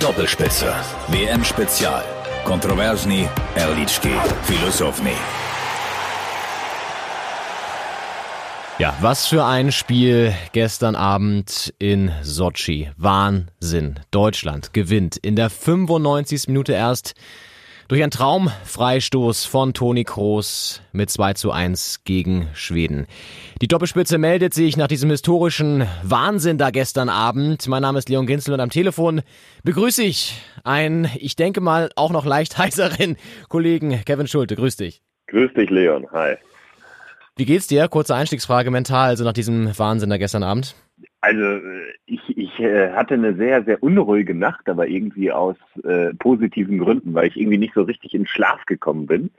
Doppelspitze. WM Spezial. Kontroversni, Erlički, Filosofni. Ja, was für ein Spiel gestern Abend in Sochi. Wahnsinn. Deutschland gewinnt in der 95. Minute erst durch einen Traumfreistoß von Toni Kroos mit 2 zu 1 gegen Schweden. Die Doppelspitze meldet sich nach diesem historischen Wahnsinn da gestern Abend. Mein Name ist Leon Ginzel und am Telefon begrüße ich einen, ich denke mal, auch noch leicht heißeren Kollegen Kevin Schulte. Grüß dich. Grüß dich, Leon. Hi. Wie geht's dir? Kurze Einstiegsfrage mental, also nach diesem Wahnsinn da gestern Abend. Also ich, ich äh, hatte eine sehr, sehr unruhige Nacht, aber irgendwie aus äh, positiven Gründen, weil ich irgendwie nicht so richtig in Schlaf gekommen bin,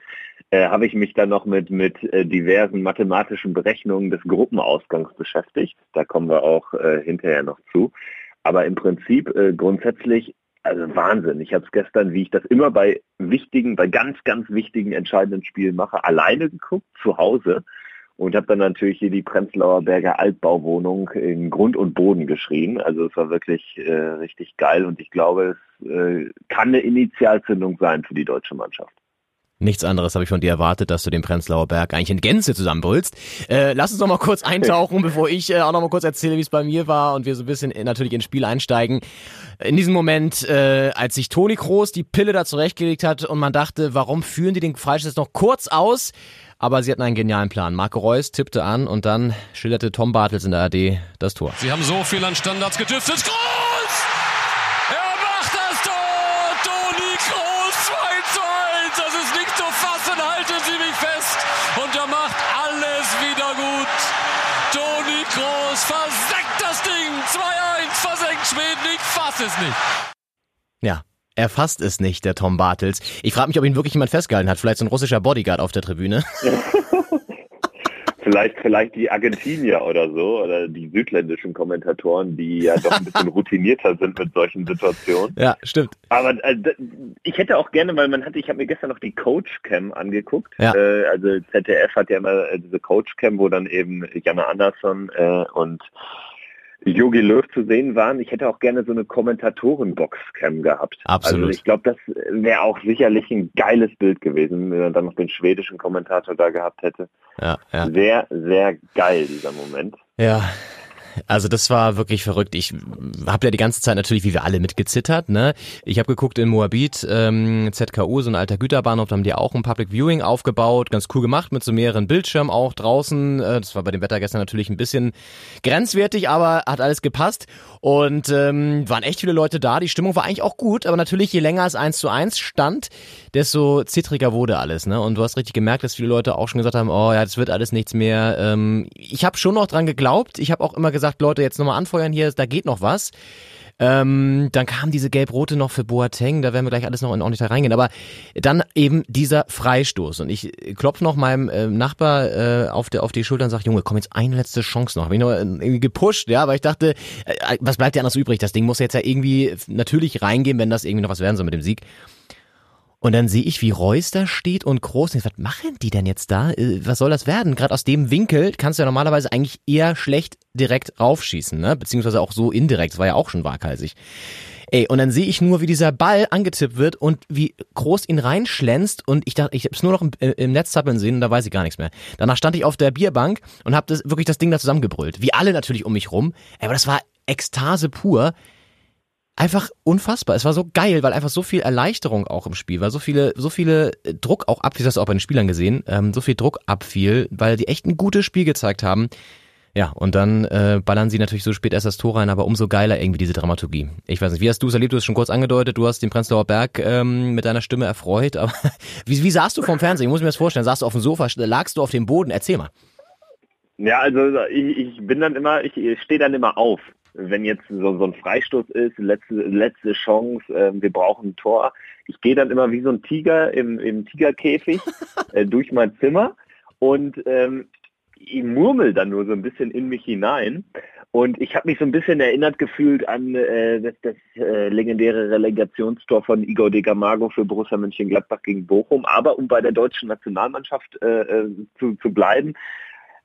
äh, habe ich mich dann noch mit, mit äh, diversen mathematischen Berechnungen des Gruppenausgangs beschäftigt. Da kommen wir auch äh, hinterher noch zu. Aber im Prinzip äh, grundsätzlich, also Wahnsinn. Ich habe es gestern, wie ich das immer bei wichtigen, bei ganz, ganz wichtigen, entscheidenden Spielen mache, alleine geguckt, zu Hause und habe dann natürlich hier die Prenzlauer Berger Altbauwohnung in Grund und Boden geschrien. Also es war wirklich äh, richtig geil und ich glaube, es äh, kann eine Initialzündung sein für die deutsche Mannschaft. Nichts anderes habe ich von dir erwartet, dass du den Prenzlauer Berg eigentlich in Gänze zusammenbrüllst. Äh, lass uns noch mal kurz eintauchen, bevor ich äh, auch noch mal kurz erzähle, wie es bei mir war und wir so ein bisschen äh, natürlich ins Spiel einsteigen. In diesem Moment, äh, als sich Toni Kroos die Pille da zurechtgelegt hat und man dachte, warum führen die den Freistoß noch kurz aus? Aber sie hatten einen genialen Plan. Marco Reus tippte an und dann schilderte Tom Bartels in der AD das Tor. Sie haben so viel an Standards gedüftet. Groß! Toni Groß versenkt das Ding. 2-1 versenkt Schweden. Ich fasse es nicht. Ja, er fasst es nicht, der Tom Bartels. Ich frage mich, ob ihn wirklich jemand festgehalten hat. Vielleicht so ein russischer Bodyguard auf der Tribüne. vielleicht, vielleicht die Argentinier oder so oder die südländischen Kommentatoren, die ja doch ein bisschen routinierter sind mit solchen Situationen. Ja, stimmt. Aber äh, ich hätte auch gerne, weil man hatte, ich habe mir gestern noch die Coach Cam angeguckt. Ja. Äh, also ZDF hat ja immer äh, diese Coach Cam, wo dann eben Janne Andersson äh, und Yogi Löw zu sehen waren. Ich hätte auch gerne so eine Kommentatoren-Boxcam gehabt. Absolut. Also ich glaube, das wäre auch sicherlich ein geiles Bild gewesen, wenn man dann noch den schwedischen Kommentator da gehabt hätte. Ja, ja. Sehr, sehr geil, dieser Moment. Ja, also das war wirklich verrückt. Ich habe ja die ganze Zeit natürlich, wie wir alle, mitgezittert. Ne? Ich habe geguckt in Moabit, ähm, ZKU, so ein alter Güterbahnhof, da haben die auch ein Public Viewing aufgebaut, ganz cool gemacht, mit so mehreren Bildschirmen auch draußen. Äh, das war bei dem Wetter gestern natürlich ein bisschen grenzwertig, aber hat alles gepasst. Und ähm, waren echt viele Leute da. Die Stimmung war eigentlich auch gut, aber natürlich, je länger es eins zu eins stand, desto zittriger wurde alles. Ne? Und du hast richtig gemerkt, dass viele Leute auch schon gesagt haben, oh ja, das wird alles nichts mehr. Ähm, ich habe schon noch dran geglaubt. Ich habe auch immer gesagt, Leute, jetzt nochmal anfeuern hier, da geht noch was. Ähm, dann kam diese gelb-rote noch für Boateng, da werden wir gleich alles noch in ordentlich reingehen. Aber dann eben dieser Freistoß. Und ich klopfe noch meinem äh, Nachbar äh, auf, der, auf die Schulter und sage, Junge, komm jetzt eine letzte Chance noch. Habe ich noch irgendwie gepusht, ja, weil ich dachte, äh, was bleibt dir anders übrig? Das Ding muss jetzt ja irgendwie natürlich reingehen, wenn das irgendwie noch was werden soll mit dem Sieg. Und dann sehe ich, wie Reus da steht und groß. Was machen die denn jetzt da? Äh, was soll das werden? Gerade aus dem Winkel kannst du ja normalerweise eigentlich eher schlecht direkt raufschießen, ne? Beziehungsweise auch so indirekt. Das war ja auch schon waghalsig. Ey, und dann sehe ich nur, wie dieser Ball angetippt wird und wie groß ihn reinschlänzt und ich dachte, ich habe es nur noch im, äh, im Netz zappeln sehen und da weiß ich gar nichts mehr. Danach stand ich auf der Bierbank und habe das, wirklich das Ding da zusammengebrüllt. Wie alle natürlich um mich rum. Ey, aber das war Ekstase pur einfach unfassbar. Es war so geil, weil einfach so viel Erleichterung auch im Spiel war, so viele, so viele äh, Druck auch ab, wie das auch bei den Spielern gesehen, ähm, so viel Druck abfiel, weil die echt ein gutes Spiel gezeigt haben. Ja, und dann äh, ballern sie natürlich so spät erst das Tor rein, aber umso geiler irgendwie diese Dramaturgie. Ich weiß nicht, wie hast du es erlebt? Du hast schon kurz angedeutet, du hast den Prenzlauer Berg ähm, mit deiner Stimme erfreut, aber wie, wie saßt du vom Fernsehen? Ich muss mir das vorstellen. Saßt du auf dem Sofa, lagst du auf dem Boden? Erzähl mal. Ja, also ich, ich bin dann immer, ich stehe dann immer auf wenn jetzt so, so ein Freistoß ist, letzte, letzte Chance, äh, wir brauchen ein Tor. Ich gehe dann immer wie so ein Tiger im, im Tigerkäfig äh, durch mein Zimmer und ähm, ich murmel dann nur so ein bisschen in mich hinein. Und ich habe mich so ein bisschen erinnert gefühlt an äh, das, das äh, legendäre Relegationstor von Igor de Camargo für Borussia Mönchengladbach gegen Bochum. Aber um bei der deutschen Nationalmannschaft äh, äh zu, zu bleiben,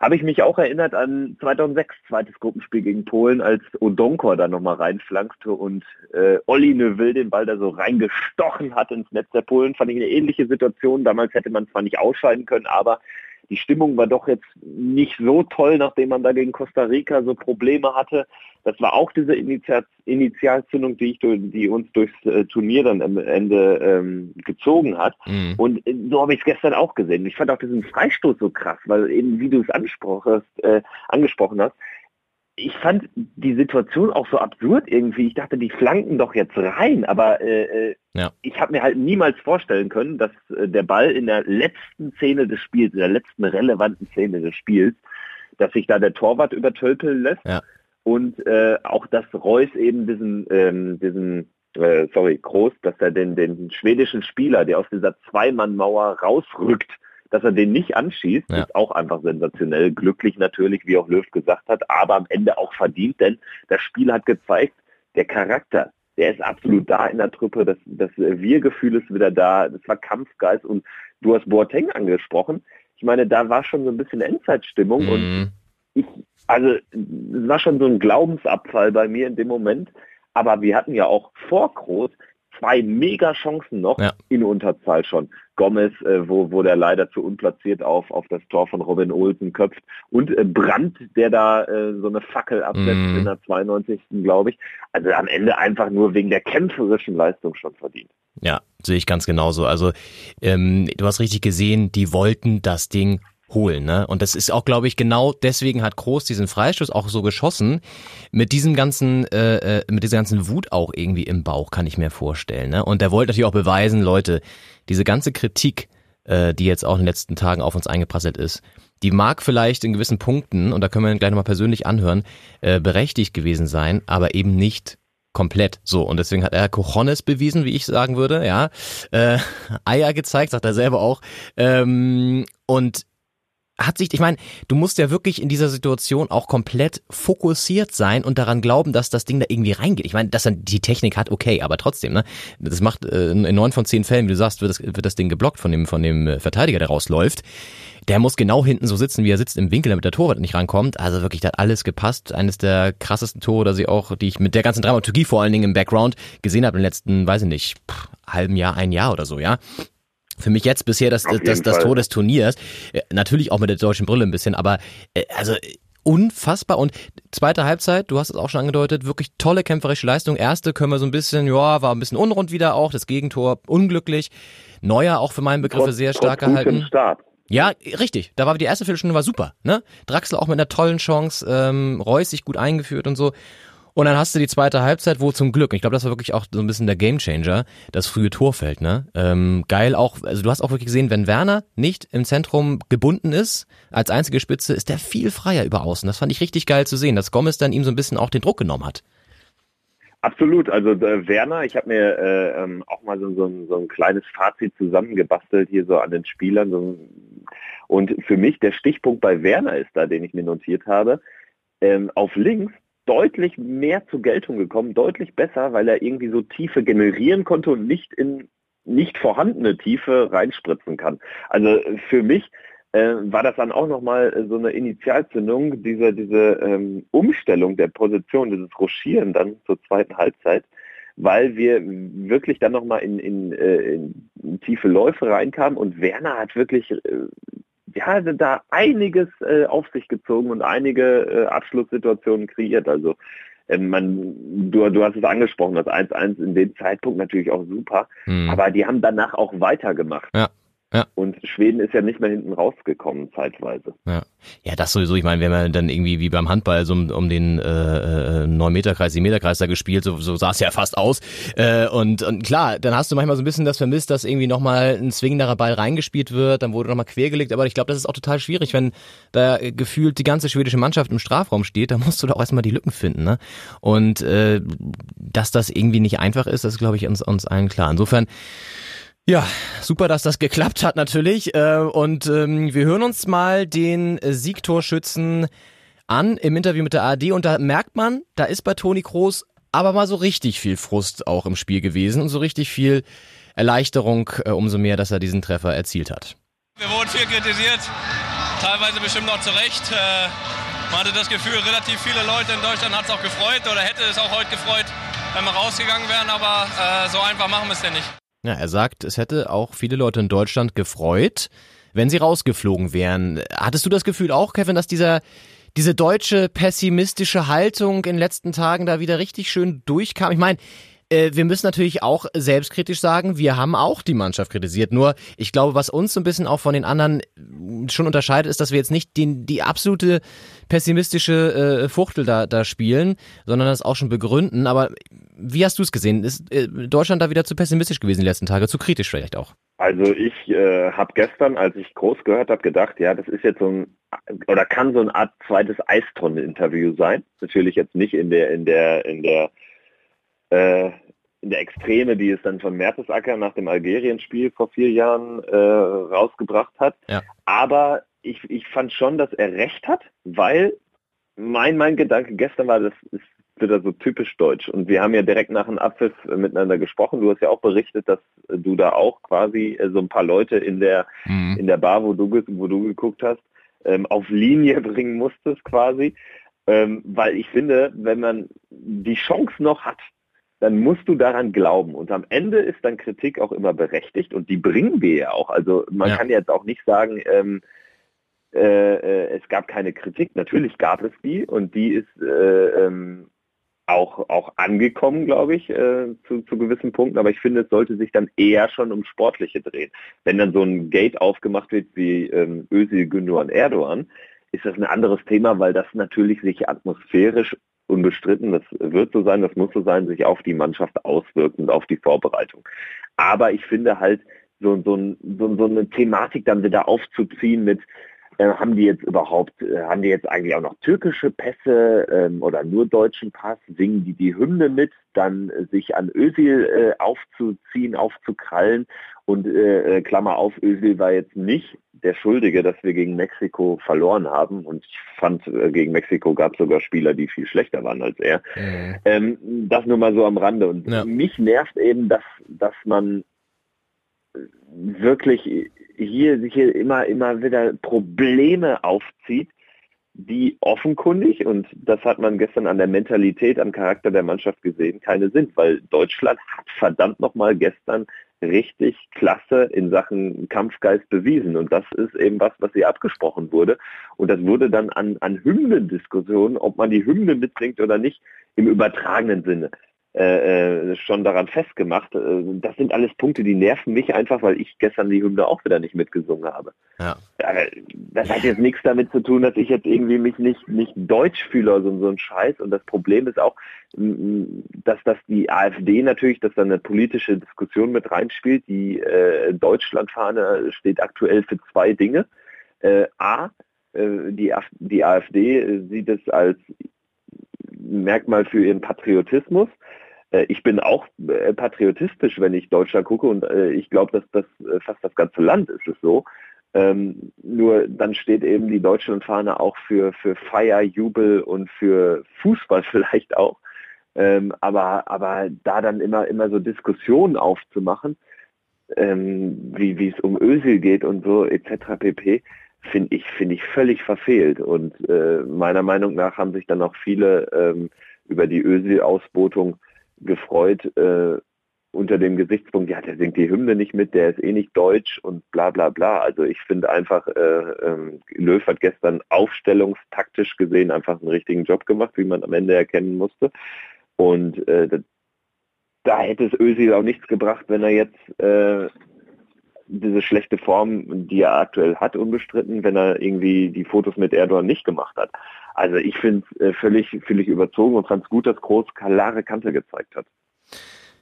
habe ich mich auch erinnert an 2006, zweites Gruppenspiel gegen Polen, als Odonkor da nochmal reinflankte und äh, Olli Neuville den Ball da so reingestochen hat ins Netz der Polen. Fand ich eine ähnliche Situation. Damals hätte man zwar nicht ausscheiden können, aber die Stimmung war doch jetzt nicht so toll, nachdem man da gegen Costa Rica so Probleme hatte. Das war auch diese Initial Initialzündung, die, ich, die uns durchs äh, Turnier dann am Ende ähm, gezogen hat. Mhm. Und äh, so habe ich es gestern auch gesehen. Ich fand auch diesen Freistoß so krass, weil eben, wie du es äh, angesprochen hast, ich fand die Situation auch so absurd irgendwie. Ich dachte, die flanken doch jetzt rein, aber äh, äh ja. ich habe mir halt niemals vorstellen können, dass äh, der Ball in der letzten Szene des Spiels, in der letzten relevanten Szene des Spiels, dass sich da der Torwart übertölpeln lässt ja. und äh, auch, dass Reus eben diesen, ähm, diesen äh, sorry, Groß, dass er den, den schwedischen Spieler, der aus dieser Zweimannmauer rausrückt, dass er den nicht anschießt, ja. ist auch einfach sensationell. Glücklich natürlich, wie auch Löw gesagt hat, aber am Ende auch verdient, denn das Spiel hat gezeigt, der Charakter, der ist absolut da in der Truppe, das, das Wir-Gefühl ist wieder da, das war Kampfgeist und du hast Boateng angesprochen. Ich meine, da war schon so ein bisschen Endzeitstimmung mhm. und ich, also es war schon so ein Glaubensabfall bei mir in dem Moment. Aber wir hatten ja auch vor Groß zwei Mega-Chancen noch ja. in Unterzahl schon. Gomez, äh, wo, wo der leider zu unplatziert auf, auf das Tor von Robin Olsen köpft und äh, Brandt, der da äh, so eine Fackel absetzt mm. in der 92. glaube ich. Also am Ende einfach nur wegen der kämpferischen Leistung schon verdient. Ja, sehe ich ganz genauso. Also ähm, du hast richtig gesehen, die wollten das Ding holen. Ne? Und das ist auch, glaube ich, genau deswegen hat Groß diesen Freistoß auch so geschossen. Mit diesem ganzen, äh, äh, mit dieser ganzen Wut auch irgendwie im Bauch, kann ich mir vorstellen. Ne? Und der wollte natürlich auch beweisen, Leute, diese ganze Kritik, äh, die jetzt auch in den letzten Tagen auf uns eingeprasselt ist, die mag vielleicht in gewissen Punkten, und da können wir gleich nochmal persönlich anhören, äh, berechtigt gewesen sein, aber eben nicht komplett. So, und deswegen hat er Cojones bewiesen, wie ich sagen würde, ja. Äh, Eier gezeigt, sagt er selber auch. Ähm, und hat sich, ich meine, du musst ja wirklich in dieser Situation auch komplett fokussiert sein und daran glauben, dass das Ding da irgendwie reingeht. Ich meine, dass er die Technik hat, okay, aber trotzdem, ne? Das macht äh, in neun von zehn Fällen, wie du sagst, wird das, wird das Ding geblockt von dem, von dem äh, Verteidiger, der rausläuft. Der muss genau hinten so sitzen, wie er sitzt im Winkel, damit der Torwart nicht rankommt. Also wirklich, da hat alles gepasst. Eines der krassesten Tore, dass ich auch, die ich mit der ganzen Dramaturgie vor allen Dingen im Background gesehen habe im letzten, weiß ich nicht, pff, halben Jahr, ein Jahr oder so, ja für mich jetzt bisher das, das, das Tor des Turniers. Äh, natürlich auch mit der deutschen Brille ein bisschen, aber äh, also unfassbar. Und zweite Halbzeit, du hast es auch schon angedeutet, wirklich tolle kämpferische Leistung. Erste können wir so ein bisschen, ja, war ein bisschen unrund wieder auch. Das Gegentor unglücklich. Neuer auch für meinen Begriffe trotz, sehr stark gehalten. Start. Ja, richtig. Da war die erste Viertelstunde war super. Ne? Draxler auch mit einer tollen Chance, ähm, Reus sich gut eingeführt und so. Und dann hast du die zweite Halbzeit, wo zum Glück, ich glaube, das war wirklich auch so ein bisschen der Gamechanger, das frühe Torfeld, ne? Ähm, geil auch, also du hast auch wirklich gesehen, wenn Werner nicht im Zentrum gebunden ist, als einzige Spitze, ist der viel freier über außen. Das fand ich richtig geil zu sehen, dass Gomez dann ihm so ein bisschen auch den Druck genommen hat. Absolut, also äh, Werner, ich habe mir äh, ähm, auch mal so, so, ein, so ein kleines Fazit zusammengebastelt hier so an den Spielern. So, und für mich der Stichpunkt bei Werner ist da, den ich mir notiert habe. Ähm, auf links deutlich mehr zur Geltung gekommen, deutlich besser, weil er irgendwie so Tiefe generieren konnte und nicht in nicht vorhandene Tiefe reinspritzen kann. Also für mich äh, war das dann auch nochmal so eine Initialzündung, diese, diese ähm, Umstellung der Position, dieses Ruschieren dann zur zweiten Halbzeit, weil wir wirklich dann nochmal in, in, äh, in tiefe Läufe reinkamen und Werner hat wirklich äh, ja, da einiges äh, auf sich gezogen und einige äh, Abschlusssituationen kreiert. Also äh, man, du, du hast es angesprochen, das 1-1 in dem Zeitpunkt natürlich auch super, mhm. aber die haben danach auch weitergemacht. Ja. Ja. Und Schweden ist ja nicht mehr hinten rausgekommen, zeitweise. Ja, ja das sowieso. Ich meine, haben ja dann irgendwie wie beim Handball so um, um den äh, 9-Meter-Kreis, äh, 7-Meter-Kreis da gespielt, so, so sah es ja fast aus. Äh, und, und klar, dann hast du manchmal so ein bisschen das vermisst, dass irgendwie nochmal ein zwingenderer Ball reingespielt wird, dann wurde nochmal quergelegt. Aber ich glaube, das ist auch total schwierig, wenn da gefühlt die ganze schwedische Mannschaft im Strafraum steht, da musst du doch erstmal die Lücken finden. Ne? Und äh, dass das irgendwie nicht einfach ist, das ist, glaube ich, uns, uns allen klar. Insofern ja, super, dass das geklappt hat natürlich. Äh, und ähm, wir hören uns mal den Siegtorschützen an im Interview mit der ARD und da merkt man, da ist bei Toni Kroos aber mal so richtig viel Frust auch im Spiel gewesen und so richtig viel Erleichterung, äh, umso mehr, dass er diesen Treffer erzielt hat. Wir wurden viel kritisiert. teilweise bestimmt noch zurecht. Äh, man hatte das Gefühl, relativ viele Leute in Deutschland hat es auch gefreut oder hätte es auch heute gefreut, wenn wir rausgegangen wären, aber so einfach machen wir es ja nicht. Ja, er sagt, es hätte auch viele Leute in Deutschland gefreut, wenn sie rausgeflogen wären. Hattest du das Gefühl auch, Kevin, dass dieser diese deutsche pessimistische Haltung in den letzten Tagen da wieder richtig schön durchkam? Ich meine, äh, wir müssen natürlich auch selbstkritisch sagen, wir haben auch die Mannschaft kritisiert. Nur, ich glaube, was uns so ein bisschen auch von den anderen schon unterscheidet, ist, dass wir jetzt nicht den, die absolute pessimistische äh, Fuchtel da, da spielen, sondern das auch schon begründen. Aber wie hast du es gesehen? Ist äh, Deutschland da wieder zu pessimistisch gewesen die letzten Tage? Zu kritisch vielleicht auch? Also ich äh, habe gestern, als ich groß gehört habe, gedacht, ja, das ist jetzt so ein oder kann so eine Art zweites Eistonnen-Interview sein. Natürlich jetzt nicht in der in der in der äh, in der Extreme, die es dann von Mertesacker nach dem Algerien-Spiel vor vier Jahren äh, rausgebracht hat. Ja. Aber ich, ich fand schon, dass er recht hat, weil mein, mein Gedanke gestern war, das ist wieder so typisch deutsch. Und wir haben ja direkt nach dem Abpfiff miteinander gesprochen. Du hast ja auch berichtet, dass du da auch quasi äh, so ein paar Leute in der, mhm. in der Bar, wo du, wo du geguckt hast, ähm, auf Linie bringen musstest quasi. Ähm, weil ich finde, wenn man die Chance noch hat, dann musst du daran glauben. Und am Ende ist dann Kritik auch immer berechtigt und die bringen wir ja auch. Also man ja. kann jetzt auch nicht sagen, ähm, äh, äh, es gab keine Kritik. Natürlich gab es die und die ist äh, ähm, auch, auch angekommen, glaube ich, äh, zu, zu gewissen Punkten. Aber ich finde, es sollte sich dann eher schon um Sportliche drehen. Wenn dann so ein Gate aufgemacht wird wie ähm, Özil, Gündogan, Erdogan, ist das ein anderes Thema, weil das natürlich sich atmosphärisch unbestritten, das wird so sein, das muss so sein, sich auf die Mannschaft auswirkt und auf die Vorbereitung. Aber ich finde halt, so, so, so, so eine Thematik dann wieder aufzuziehen mit, äh, haben die jetzt überhaupt, äh, haben die jetzt eigentlich auch noch türkische Pässe ähm, oder nur deutschen Pass? Singen die die Hymne mit? Dann äh, sich an Özil äh, aufzuziehen, aufzukrallen und äh, Klammer auf, Özil war jetzt nicht der Schuldige, dass wir gegen Mexiko verloren haben. Und ich fand, gegen Mexiko gab es sogar Spieler, die viel schlechter waren als er. Mhm. Ähm, das nur mal so am Rande. Und ja. mich nervt eben, dass, dass man wirklich hier, hier immer, immer wieder Probleme aufzieht, die offenkundig, und das hat man gestern an der Mentalität, am Charakter der Mannschaft gesehen, keine sind, weil Deutschland hat verdammt nochmal gestern richtig klasse in Sachen Kampfgeist bewiesen. Und das ist eben was, was hier abgesprochen wurde. Und das wurde dann an, an Hymnendiskussionen, ob man die Hymne mitbringt oder nicht, im übertragenen Sinne äh, äh, schon daran festgemacht. Äh, das sind alles Punkte, die nerven mich einfach, weil ich gestern die Hymne auch wieder nicht mitgesungen habe. Ja. Das hat jetzt nichts damit zu tun, dass ich jetzt irgendwie mich nicht, nicht deutsch fühle oder so, ein Scheiß. Und das Problem ist auch, dass das die AfD natürlich, dass da eine politische Diskussion mit reinspielt. Die äh, Deutschlandfahne steht aktuell für zwei Dinge. Äh, A, äh, die, die AfD sieht es als Merkmal für ihren Patriotismus äh, ich bin auch äh, patriotistisch, wenn ich Deutschland gucke und äh, ich glaube, dass das fast das ganze Land ist es so. Ähm, nur dann steht eben die Deutschlandfahne auch für, für Feier, Jubel und für Fußball vielleicht auch. Ähm, aber, aber da dann immer, immer so Diskussionen aufzumachen, ähm, wie, es um Ösel geht und so etc. pp, finde ich, finde ich völlig verfehlt. Und äh, meiner Meinung nach haben sich dann auch viele ähm, über die Ösel-Ausbotung gefreut äh, unter dem Gesichtspunkt, ja, der singt die Hymne nicht mit, der ist eh nicht deutsch und bla bla bla. Also ich finde einfach, äh, äh, Löw hat gestern aufstellungstaktisch gesehen einfach einen richtigen Job gemacht, wie man am Ende erkennen musste. Und äh, da, da hätte es Özil auch nichts gebracht, wenn er jetzt äh, diese schlechte Form, die er aktuell hat, unbestritten, wenn er irgendwie die Fotos mit Erdogan nicht gemacht hat. Also ich finde es äh, völlig, völlig überzogen und fand es gut, dass Groß klare Kante gezeigt hat.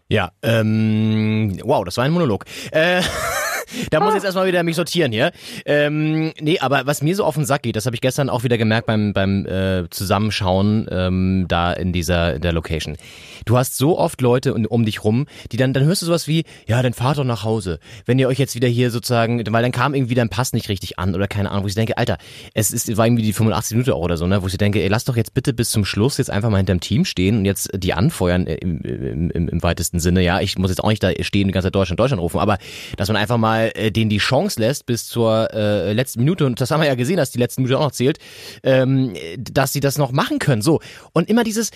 Ja, ähm, wow, das war ein Monolog. Äh, da muss ich jetzt erstmal wieder mich sortieren hier. Ähm, nee, aber was mir so auf den Sack geht, das habe ich gestern auch wieder gemerkt beim, beim äh, Zusammenschauen ähm, da in dieser in der Location. Du hast so oft Leute um, dich rum, die dann, dann hörst du sowas wie, ja, dann fahrt doch nach Hause. Wenn ihr euch jetzt wieder hier sozusagen, weil dann kam irgendwie dein Pass nicht richtig an oder keine Ahnung, wo ich denke, Alter, es ist, war irgendwie die 85 Minuten auch oder so, ne, wo ich denke, ey, lass doch jetzt bitte bis zum Schluss jetzt einfach mal hinterm Team stehen und jetzt die anfeuern im, im, im, im weitesten Sinne. Ja, ich muss jetzt auch nicht da stehen die ganze Zeit Deutschland, Deutschland rufen, aber dass man einfach mal mal äh, denen die Chance lässt bis zur äh, letzten Minute und das haben wir ja gesehen, dass die letzte Minute auch noch zählt, ähm, dass sie das noch machen können. So und immer dieses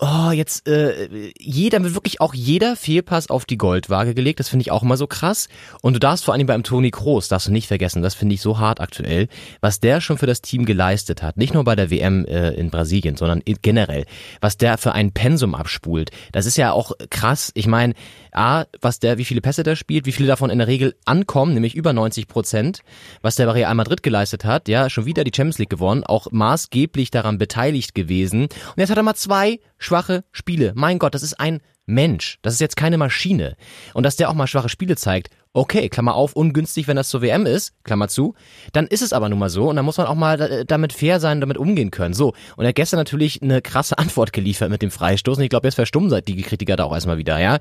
oh, jetzt äh, jeder wird wirklich auch jeder Fehlpass auf die Goldwaage gelegt. Das finde ich auch immer so krass. Und du darfst vor allem beim Toni Kroos, darfst du nicht vergessen, das finde ich so hart aktuell, was der schon für das Team geleistet hat. Nicht nur bei der WM äh, in Brasilien, sondern generell, was der für ein Pensum abspult. Das ist ja auch krass. Ich meine, A, was der, wie viele Pässe der spielt, wie viele davon in der Regel ankommen, nämlich über 90 Prozent, was der bei Real Madrid geleistet hat, ja, schon wieder die Champions League gewonnen, auch maßgeblich daran beteiligt gewesen. Und jetzt hat er mal zwei schwache Spiele. Mein Gott, das ist ein Mensch. Das ist jetzt keine Maschine. Und dass der auch mal schwache Spiele zeigt, okay, Klammer auf, ungünstig, wenn das zur WM ist, Klammer zu, dann ist es aber nun mal so und dann muss man auch mal äh, damit fair sein, damit umgehen können. So, und er hat gestern natürlich eine krasse Antwort geliefert mit dem Freistoß und ich glaube, jetzt verstummen seit die Kritiker da auch erstmal wieder, ja.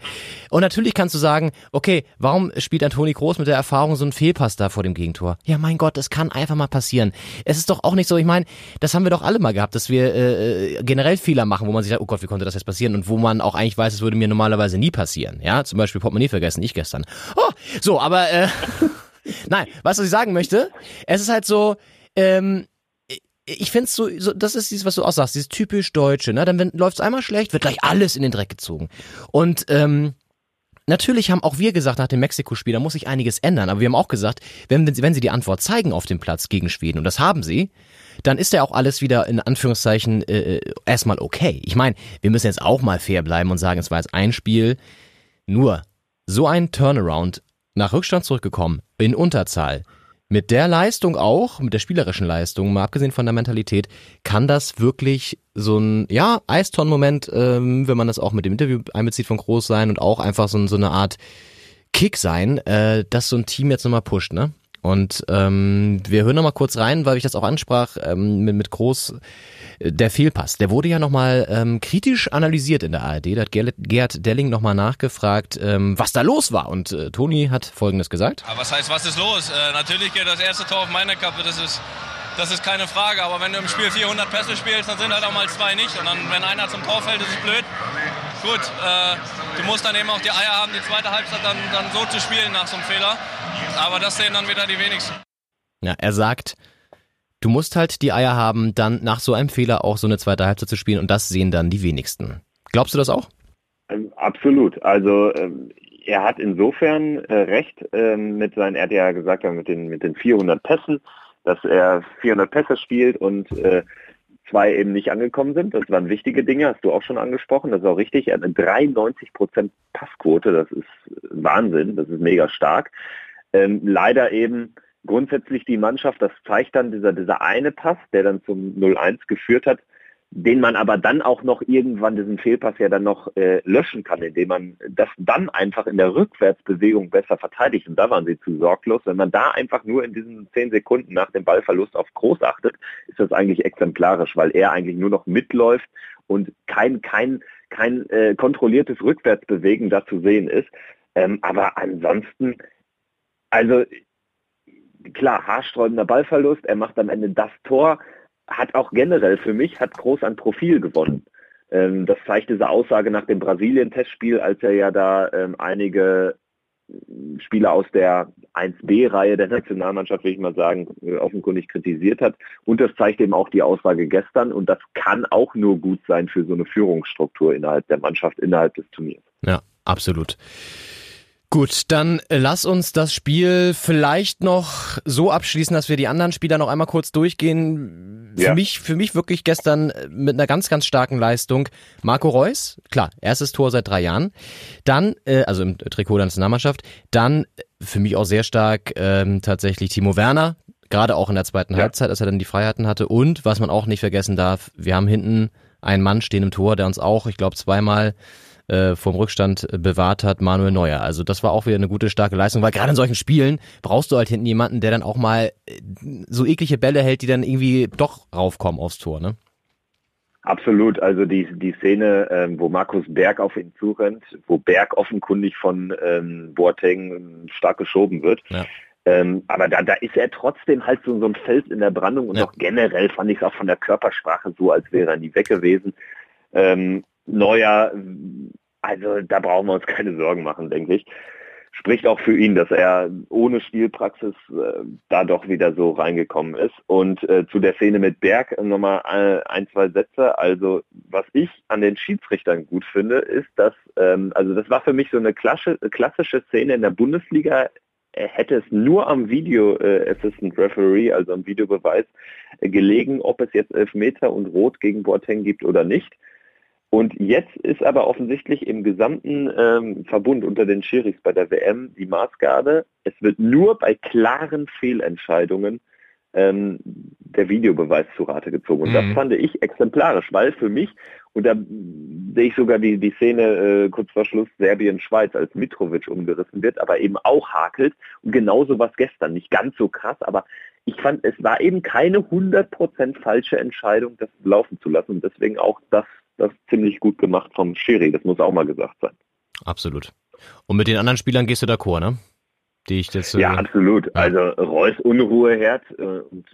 Und natürlich kannst du sagen, okay, warum spielt Antoni Groß mit der Erfahrung so einen Fehlpass da vor dem Gegentor? Ja, mein Gott, das kann einfach mal passieren. Es ist doch auch nicht so, ich meine, das haben wir doch alle mal gehabt, dass wir äh, äh, generell Fehler machen, wo man sich sagt, oh Gott, wie konnte das jetzt passieren und wo man auch eigentlich weiß, es würde mir normalerweise nie passieren, ja. Zum Beispiel Portemonnaie vergessen, ich gestern. Oh, so, aber äh, nein, was ich sagen möchte, es ist halt so, ähm, ich finde es so, so, das ist dieses, was du auch sagst, dieses typisch Deutsche, ne? Dann läuft es einmal schlecht, wird gleich alles in den Dreck gezogen. Und ähm, Natürlich haben auch wir gesagt nach dem Mexiko-Spiel, da muss sich einiges ändern. Aber wir haben auch gesagt, wenn, wenn, sie, wenn sie die Antwort zeigen auf dem Platz gegen Schweden, und das haben sie, dann ist ja auch alles wieder in Anführungszeichen äh, äh, erstmal okay. Ich meine, wir müssen jetzt auch mal fair bleiben und sagen, es war jetzt ein Spiel. Nur so ein Turnaround nach Rückstand zurückgekommen, in Unterzahl. Mit der Leistung auch, mit der spielerischen Leistung, mal abgesehen von der Mentalität, kann das wirklich so ein, ja, Eiston-Moment, ähm, wenn man das auch mit dem Interview einbezieht von Groß sein und auch einfach so, so eine Art Kick sein, äh, dass so ein Team jetzt nochmal pusht, ne? Und ähm, wir hören nochmal kurz rein, weil ich das auch ansprach, ähm, mit, mit Groß der Fehlpass, der wurde ja nochmal ähm, kritisch analysiert in der ARD. Da hat Gerd Delling nochmal nachgefragt, ähm, was da los war. Und äh, Toni hat Folgendes gesagt. Aber was heißt, was ist los? Äh, natürlich geht das erste Tor auf meine Kappe, das ist, das ist keine Frage. Aber wenn du im Spiel 400 Pässe spielst, dann sind halt auch mal zwei nicht. Und dann, wenn einer zum Tor fällt, ist es blöd. Gut, äh, du musst dann eben auch die Eier haben, die zweite Halbzeit dann, dann so zu spielen nach so einem Fehler. Aber das sehen dann wieder die wenigsten. Ja, er sagt, Du musst halt die Eier haben, dann nach so einem Fehler auch so eine zweite Halbzeit zu spielen und das sehen dann die wenigsten. Glaubst du das auch? Ähm, absolut. Also ähm, er hat insofern äh, recht ähm, mit seinen, er hat ja gesagt, mit den, mit den 400 Pässen, dass er 400 Pässe spielt und äh, zwei eben nicht angekommen sind. Das waren wichtige Dinge, hast du auch schon angesprochen. Das ist auch richtig. Er hat eine 93 Prozent Passquote. Das ist Wahnsinn. Das ist mega stark. Leider eben grundsätzlich die Mannschaft, das zeigt dann dieser, dieser eine Pass, der dann zum 0-1 geführt hat, den man aber dann auch noch irgendwann diesen Fehlpass ja dann noch äh, löschen kann, indem man das dann einfach in der Rückwärtsbewegung besser verteidigt. Und da waren sie zu sorglos. Wenn man da einfach nur in diesen zehn Sekunden nach dem Ballverlust auf Groß achtet, ist das eigentlich exemplarisch, weil er eigentlich nur noch mitläuft und kein, kein, kein äh, kontrolliertes Rückwärtsbewegen da zu sehen ist. Ähm, aber ansonsten, also klar, haarsträubender Ballverlust, er macht am Ende das Tor, hat auch generell für mich, hat groß an Profil gewonnen. Ähm, das zeigt diese Aussage nach dem Brasilien-Testspiel, als er ja da ähm, einige Spieler aus der 1B-Reihe der Nationalmannschaft, will ich mal sagen, offenkundig kritisiert hat. Und das zeigt eben auch die Aussage gestern. Und das kann auch nur gut sein für so eine Führungsstruktur innerhalb der Mannschaft, innerhalb des Turniers. Ja, absolut. Gut, dann lass uns das Spiel vielleicht noch so abschließen, dass wir die anderen Spieler noch einmal kurz durchgehen. Für ja. mich, für mich wirklich gestern mit einer ganz, ganz starken Leistung. Marco Reus, klar, erstes Tor seit drei Jahren. Dann, äh, also im Trikot der Nationalmannschaft. Dann äh, für mich auch sehr stark ähm, tatsächlich Timo Werner, gerade auch in der zweiten ja. Halbzeit, als er dann die Freiheiten hatte. Und was man auch nicht vergessen darf, wir haben hinten einen Mann stehen im Tor, der uns auch, ich glaube, zweimal äh, vom Rückstand bewahrt hat, Manuel Neuer. Also das war auch wieder eine gute, starke Leistung, weil gerade in solchen Spielen brauchst du halt hinten jemanden, der dann auch mal äh, so eklige Bälle hält, die dann irgendwie doch raufkommen aufs Tor, ne? Absolut, also die, die Szene, ähm, wo Markus Berg auf ihn zurennt, wo Berg offenkundig von ähm, Boateng stark geschoben wird. Ja. Ähm, aber da, da ist er trotzdem halt so, so ein Fels in der Brandung und ja. auch generell fand ich es auch von der Körpersprache so, als wäre er nie weg gewesen. Ähm, Neuer, also da brauchen wir uns keine Sorgen machen, denke ich. spricht auch für ihn, dass er ohne Spielpraxis äh, da doch wieder so reingekommen ist. Und äh, zu der Szene mit Berg nochmal ein, zwei Sätze. Also was ich an den Schiedsrichtern gut finde, ist, dass, ähm, also das war für mich so eine klassische, Szene in der Bundesliga. Hätte es nur am Video äh, Assistant Referee, also am Videobeweis, äh, gelegen, ob es jetzt Elfmeter und Rot gegen Boateng gibt oder nicht. Und jetzt ist aber offensichtlich im gesamten ähm, Verbund unter den Schiris bei der WM die Maßgabe, es wird nur bei klaren Fehlentscheidungen ähm, der Videobeweis zu Rate gezogen. Und mhm. das fand ich exemplarisch, weil für mich, und da sehe ich sogar die, die Szene äh, kurz vor Schluss Serbien-Schweiz, als Mitrovic umgerissen wird, aber eben auch hakelt. Und genauso was gestern, nicht ganz so krass, aber ich fand, es war eben keine 100% falsche Entscheidung, das laufen zu lassen. Und deswegen auch das das ziemlich gut gemacht vom Schiri, das muss auch mal gesagt sein. Absolut. Und mit den anderen Spielern gehst du d'accord, ne? Die ich jetzt, äh, ja, absolut. Ja. Also Reus Unruheherd äh, und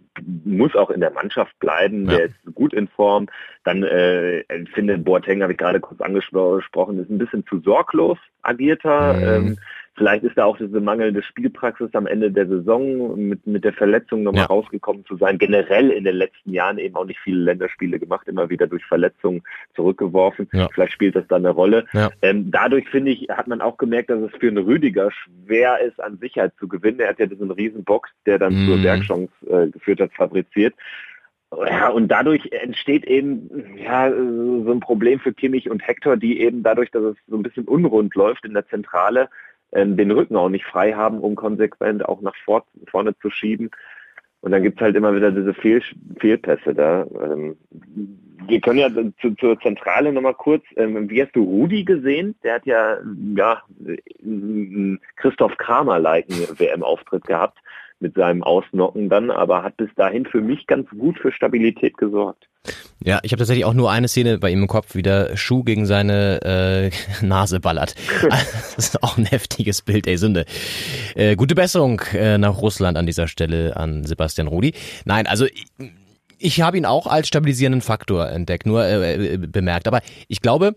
muss auch in der Mannschaft bleiben. Ja. Der ist gut in Form. Dann äh, finde Boateng, habe ich gerade kurz angesprochen, ist ein bisschen zu sorglos agierter. Mhm. Ähm, Vielleicht ist da auch diese mangelnde Spielpraxis am Ende der Saison mit, mit der Verletzung nochmal ja. rausgekommen zu sein. Generell in den letzten Jahren eben auch nicht viele Länderspiele gemacht, immer wieder durch Verletzungen zurückgeworfen. Ja. Vielleicht spielt das da eine Rolle. Ja. Ähm, dadurch finde ich, hat man auch gemerkt, dass es für einen Rüdiger schwer ist, an Sicherheit zu gewinnen. Er hat ja diesen Riesenbox, der dann mhm. zur Bergchance äh, geführt hat, fabriziert. Ja, und dadurch entsteht eben ja, so ein Problem für Kimmich und Hector, die eben dadurch, dass es so ein bisschen unrund läuft in der Zentrale, ähm, den Rücken auch nicht frei haben, um konsequent auch nach vor, vorne zu schieben. Und dann gibt's halt immer wieder diese Fehl, Fehlpässe da. Ähm, wir können ja zu, zur Zentrale nochmal kurz, ähm, wie hast du Rudi gesehen? Der hat ja, ja Christoph Kramer-like WM-Auftritt gehabt mit seinem Ausnocken dann, aber hat bis dahin für mich ganz gut für Stabilität gesorgt. Ja, ich habe tatsächlich auch nur eine Szene bei ihm im Kopf, wie der Schuh gegen seine äh, Nase ballert. das ist auch ein heftiges Bild, ey Sünde. Äh, gute Besserung äh, nach Russland an dieser Stelle an Sebastian Rudi. Nein, also ich, ich habe ihn auch als stabilisierenden Faktor entdeckt, nur äh, äh, bemerkt. Aber ich glaube,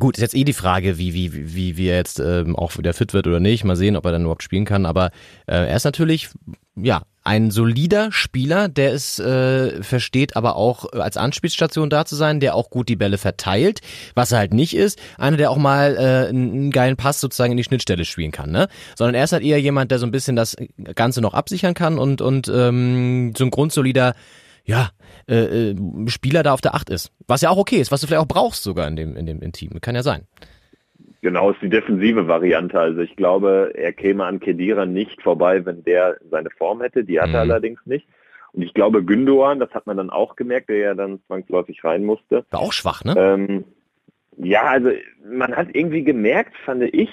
Gut, ist jetzt eh die Frage, wie, wie, wie, wie er jetzt ähm, auch wieder fit wird oder nicht. Mal sehen, ob er dann überhaupt spielen kann. Aber äh, er ist natürlich, ja, ein solider Spieler, der es äh, versteht, aber auch als Anspielstation da zu sein, der auch gut die Bälle verteilt. Was er halt nicht ist, einer, der auch mal äh, einen geilen Pass sozusagen in die Schnittstelle spielen kann, ne? Sondern er ist halt eher jemand, der so ein bisschen das Ganze noch absichern kann und, und ähm, so ein grundsolider ja, äh, äh, Spieler da auf der Acht ist. Was ja auch okay ist, was du vielleicht auch brauchst sogar in dem, in dem in Team. Kann ja sein. Genau, ist die defensive Variante. Also ich glaube, er käme an Kedira nicht vorbei, wenn der seine Form hätte. Die hat er mhm. allerdings nicht. Und ich glaube, Gündogan, das hat man dann auch gemerkt, der ja dann zwangsläufig rein musste. War auch schwach, ne? Ähm, ja, also man hat irgendwie gemerkt, fand ich,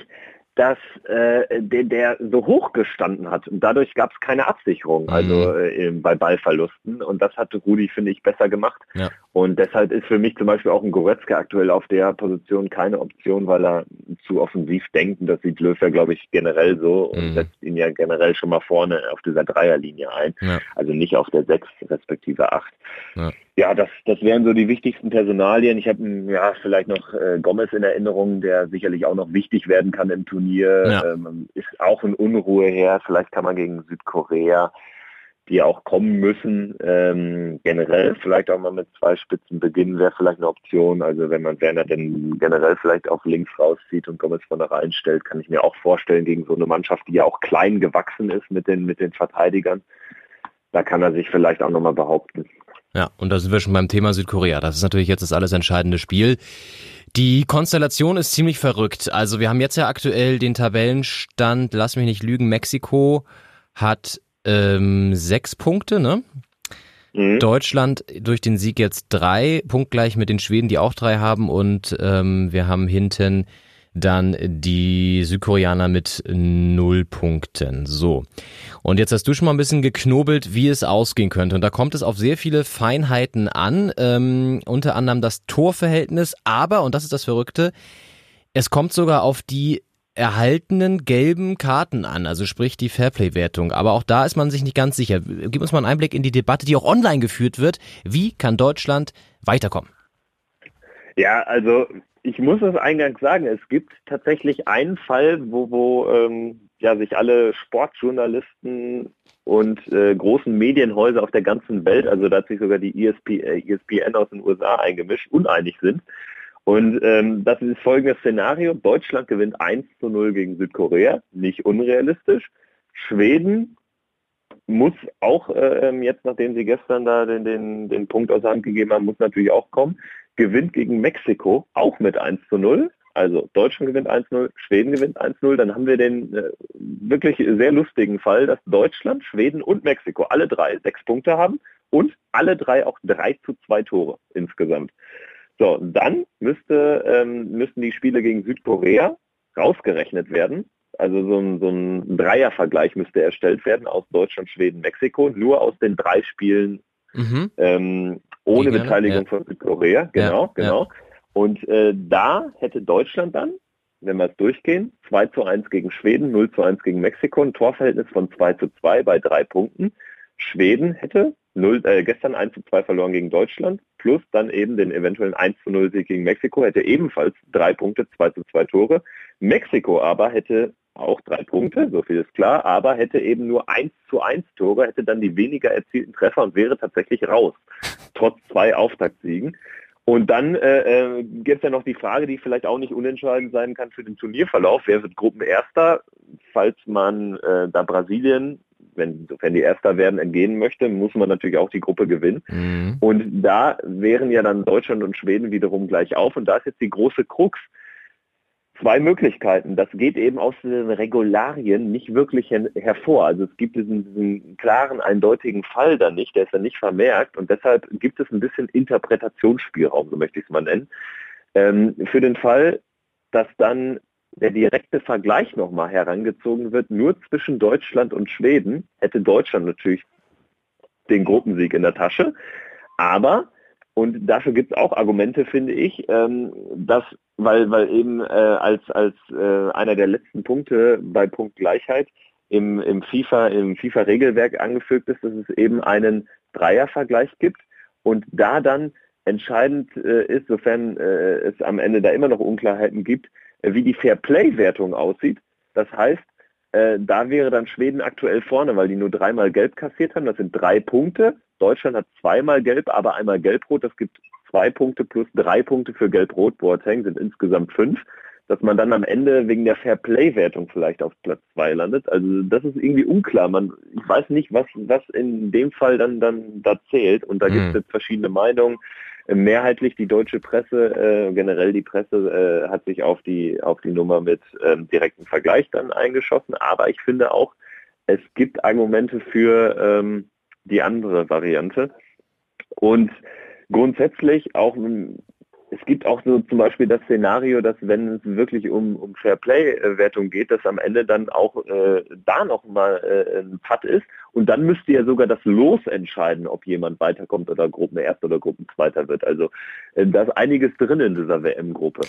dass äh, der, der so hoch gestanden hat und dadurch gab es keine Absicherung, mhm. also äh, bei Ballverlusten und das hat Rudi, finde ich, besser gemacht. Ja. Und deshalb ist für mich zum Beispiel auch ein Goretzka aktuell auf der Position keine Option, weil er zu offensiv denkt und das sieht Löw ja, glaube ich, generell so und mhm. setzt ihn ja generell schon mal vorne auf dieser Dreierlinie ein, ja. also nicht auf der sechs respektive acht. Ja ja, das, das wären so die wichtigsten Personalien. Ich habe ja vielleicht noch äh, Gomez in Erinnerung, der sicherlich auch noch wichtig werden kann im Turnier. Ja. Ähm, ist auch in Unruhe her. Vielleicht kann man gegen Südkorea, die auch kommen müssen, ähm, generell vielleicht auch mal mit zwei Spitzen beginnen, wäre vielleicht eine Option. Also wenn man Werner denn generell vielleicht auf links rauszieht und Gomez von da reinstellt, kann ich mir auch vorstellen, gegen so eine Mannschaft, die ja auch klein gewachsen ist mit den, mit den Verteidigern. Da kann er sich vielleicht auch nochmal behaupten. Ja, und da sind wir schon beim Thema Südkorea. Das ist natürlich jetzt das alles entscheidende Spiel. Die Konstellation ist ziemlich verrückt. Also wir haben jetzt ja aktuell den Tabellenstand, lass mich nicht lügen, Mexiko hat ähm, sechs Punkte, ne? Mhm. Deutschland durch den Sieg jetzt drei, punktgleich mit den Schweden, die auch drei haben. Und ähm, wir haben hinten dann die Südkoreaner mit null Punkten. So. Und jetzt hast du schon mal ein bisschen geknobelt, wie es ausgehen könnte. Und da kommt es auf sehr viele Feinheiten an, ähm, unter anderem das Torverhältnis, aber, und das ist das Verrückte, es kommt sogar auf die erhaltenen gelben Karten an, also sprich die Fairplay-Wertung. Aber auch da ist man sich nicht ganz sicher. Gib uns mal einen Einblick in die Debatte, die auch online geführt wird. Wie kann Deutschland weiterkommen? Ja, also ich muss es eingangs sagen, es gibt tatsächlich einen Fall, wo, wo ähm, ja, sich alle Sportjournalisten und äh, großen Medienhäuser auf der ganzen Welt, also da hat sich sogar die ESP, äh, ESPN aus den USA eingemischt, uneinig sind. Und ähm, das ist folgendes Szenario. Deutschland gewinnt 1 zu 0 gegen Südkorea, nicht unrealistisch. Schweden muss auch äh, jetzt, nachdem sie gestern da den, den, den Punkt aus der Hand gegeben haben, muss natürlich auch kommen. Gewinnt gegen Mexiko, auch mit 1 zu 0. Also Deutschland gewinnt 1-0, Schweden gewinnt 1-0. Dann haben wir den äh, wirklich sehr lustigen Fall, dass Deutschland, Schweden und Mexiko alle drei sechs Punkte haben und alle drei auch 3 zu 2 Tore insgesamt. So, dann müsste, ähm, müssten die Spiele gegen Südkorea rausgerechnet werden. Also so ein, so ein Dreiervergleich müsste erstellt werden aus Deutschland, Schweden, Mexiko, nur aus den drei Spielen mhm. ähm, ohne Beteiligung ja. von Südkorea. Genau, ja, genau. Ja. Und äh, da hätte Deutschland dann, wenn wir es durchgehen, 2 zu 1 gegen Schweden, 0 zu 1 gegen Mexiko, ein Torverhältnis von 2 zu 2 bei drei Punkten. Schweden hätte 0, äh, gestern 1 zu 2 verloren gegen Deutschland, plus dann eben den eventuellen 1 zu 0 Sieg gegen Mexiko, hätte ebenfalls drei Punkte, 2 zu 2 Tore. Mexiko aber hätte auch drei Punkte, so viel ist klar, aber hätte eben nur 1 zu 1 Tore, hätte dann die weniger erzielten Treffer und wäre tatsächlich raus, trotz zwei Auftaktsiegen. Und dann äh, äh, gibt es ja noch die Frage, die vielleicht auch nicht unentscheidend sein kann für den Turnierverlauf. Wer wird Gruppenerster? Falls man äh, da Brasilien, wenn, wenn die Erster werden, entgehen möchte, muss man natürlich auch die Gruppe gewinnen. Mhm. Und da wären ja dann Deutschland und Schweden wiederum gleich auf. Und da ist jetzt die große Krux zwei Möglichkeiten. Das geht eben aus den Regularien nicht wirklich her hervor. Also es gibt diesen, diesen, klaren, eindeutigen Fall da nicht, der ist ja nicht vermerkt und deshalb gibt es ein bisschen Interpretationsspielraum, so möchte ich es mal nennen. Ähm, für den Fall, dass dann der direkte Vergleich nochmal herangezogen wird, nur zwischen Deutschland und Schweden, hätte Deutschland natürlich den Gruppensieg in der Tasche. Aber und dafür gibt es auch Argumente, finde ich, ähm, dass, weil, weil eben äh, als, als äh, einer der letzten Punkte bei Punktgleichheit im, im FIFA, im FIFA-Regelwerk angefügt ist, dass es eben einen Dreiervergleich gibt und da dann entscheidend äh, ist, sofern äh, es am Ende da immer noch Unklarheiten gibt, wie die Fair-Play-Wertung aussieht. Das heißt, äh, da wäre dann Schweden aktuell vorne, weil die nur dreimal gelb kassiert haben. Das sind drei Punkte. Deutschland hat zweimal gelb, aber einmal gelb-rot. Das gibt zwei Punkte plus drei Punkte für gelb-rot. Boateng sind insgesamt fünf. Dass man dann am Ende wegen der Fair-Play-Wertung vielleicht auf Platz zwei landet. Also das ist irgendwie unklar. Man, ich weiß nicht, was, was in dem Fall dann, dann da zählt. Und da mhm. gibt es jetzt verschiedene Meinungen mehrheitlich die deutsche Presse, äh, generell die Presse äh, hat sich auf die, auf die Nummer mit ähm, direktem Vergleich dann eingeschossen. Aber ich finde auch, es gibt Argumente für ähm, die andere Variante. Und grundsätzlich auch es gibt auch so zum Beispiel das Szenario, dass wenn es wirklich um, um Fairplay-Wertung geht, dass am Ende dann auch äh, da nochmal äh, ein Putt ist und dann müsste ja sogar das Los entscheiden, ob jemand weiterkommt oder Gruppenerster oder Gruppenzweiter wird. Also äh, da ist einiges drin in dieser WM-Gruppe.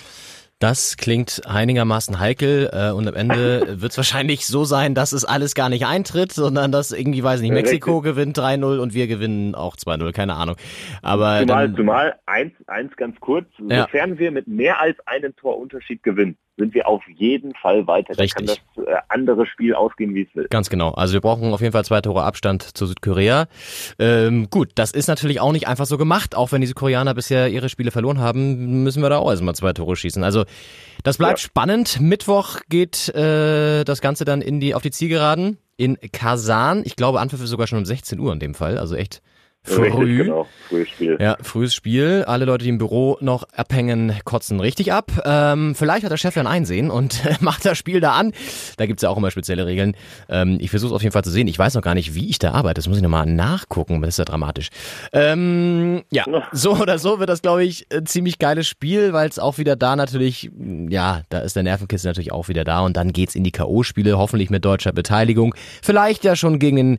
Das klingt einigermaßen heikel äh, und am Ende wird es wahrscheinlich so sein, dass es alles gar nicht eintritt, sondern dass irgendwie, weiß nicht, Mexiko Richtig. gewinnt 3-0 und wir gewinnen auch 2-0, keine Ahnung. Aber zumal, dann, zumal eins, eins ganz kurz, ja. sofern wir mit mehr als einem Torunterschied gewinnen, sind wir auf jeden Fall weiter. Richtig. Da kann das äh, andere Spiel ausgehen, wie es will. Ganz genau. Also wir brauchen auf jeden Fall zwei Tore Abstand zu Südkorea. Ähm, gut, das ist natürlich auch nicht einfach so gemacht. Auch wenn die Südkoreaner bisher ihre Spiele verloren haben, müssen wir da auch erstmal zwei Tore schießen. Also das bleibt ja. spannend. Mittwoch geht äh, das Ganze dann in die auf die Zielgeraden in Kasan. Ich glaube, Anpfiff ist sogar schon um 16 Uhr in dem Fall. Also echt Früh. Richtig, genau. Frühes Spiel. Ja, frühes Spiel. Alle Leute, die im Büro noch abhängen, kotzen richtig ab. Ähm, vielleicht hat der Chef ja ein Einsehen und macht das Spiel da an. Da gibt's ja auch immer spezielle Regeln. Ähm, ich versuche auf jeden Fall zu sehen. Ich weiß noch gar nicht, wie ich da arbeite. Das muss ich nochmal nachgucken. Das ist ja dramatisch. Ähm, ja, so oder so wird das, glaube ich, ein ziemlich geiles Spiel, weil es auch wieder da natürlich, ja, da ist der Nervenkiste natürlich auch wieder da und dann geht's in die K.O.-Spiele, hoffentlich mit deutscher Beteiligung. Vielleicht ja schon gegen den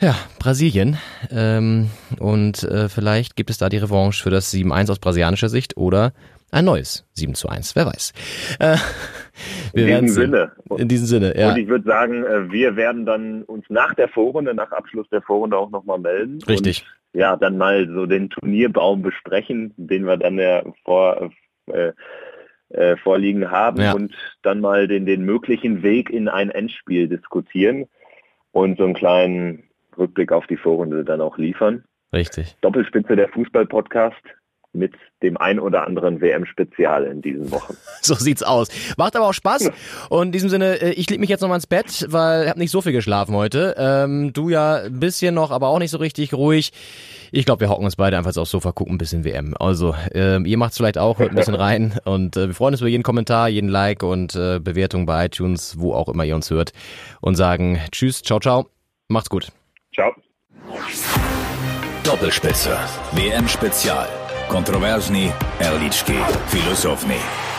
ja, Brasilien. Ähm, und äh, vielleicht gibt es da die Revanche für das 7-1 aus brasilianischer Sicht oder ein neues 7 zu 1, wer weiß. Äh, in diesem Sinne. In diesem Sinne, ja. Und ich würde sagen, äh, wir werden dann uns nach der Vorrunde, nach Abschluss der Vorrunde auch nochmal melden. Richtig. Und, ja, dann mal so den Turnierbaum besprechen, den wir dann ja vor, äh, äh, vorliegen haben Ja. und dann mal den, den möglichen Weg in ein Endspiel diskutieren und so einen kleinen Rückblick auf die Vorrunde dann auch liefern. Richtig. Doppelspitze der Fußball-Podcast mit dem ein oder anderen WM-Spezial in diesen Wochen. So sieht's aus. Macht aber auch Spaß. Und in diesem Sinne, äh, ich leg mich jetzt noch mal ins Bett, weil ich habe nicht so viel geschlafen heute. Ähm, du ja ein bisschen noch, aber auch nicht so richtig ruhig. Ich glaube, wir hocken uns beide einfach aufs Sofa, gucken ein bisschen WM. Also, ähm, ihr macht's vielleicht auch, hört ein bisschen rein. Und äh, wir freuen uns über jeden Kommentar, jeden Like und äh, Bewertung bei iTunes, wo auch immer ihr uns hört. Und sagen Tschüss, ciao, ciao. Macht's gut. Ciao. Doppelspitze. WM Spezial. Kontroversni, Erlički, Filosofni.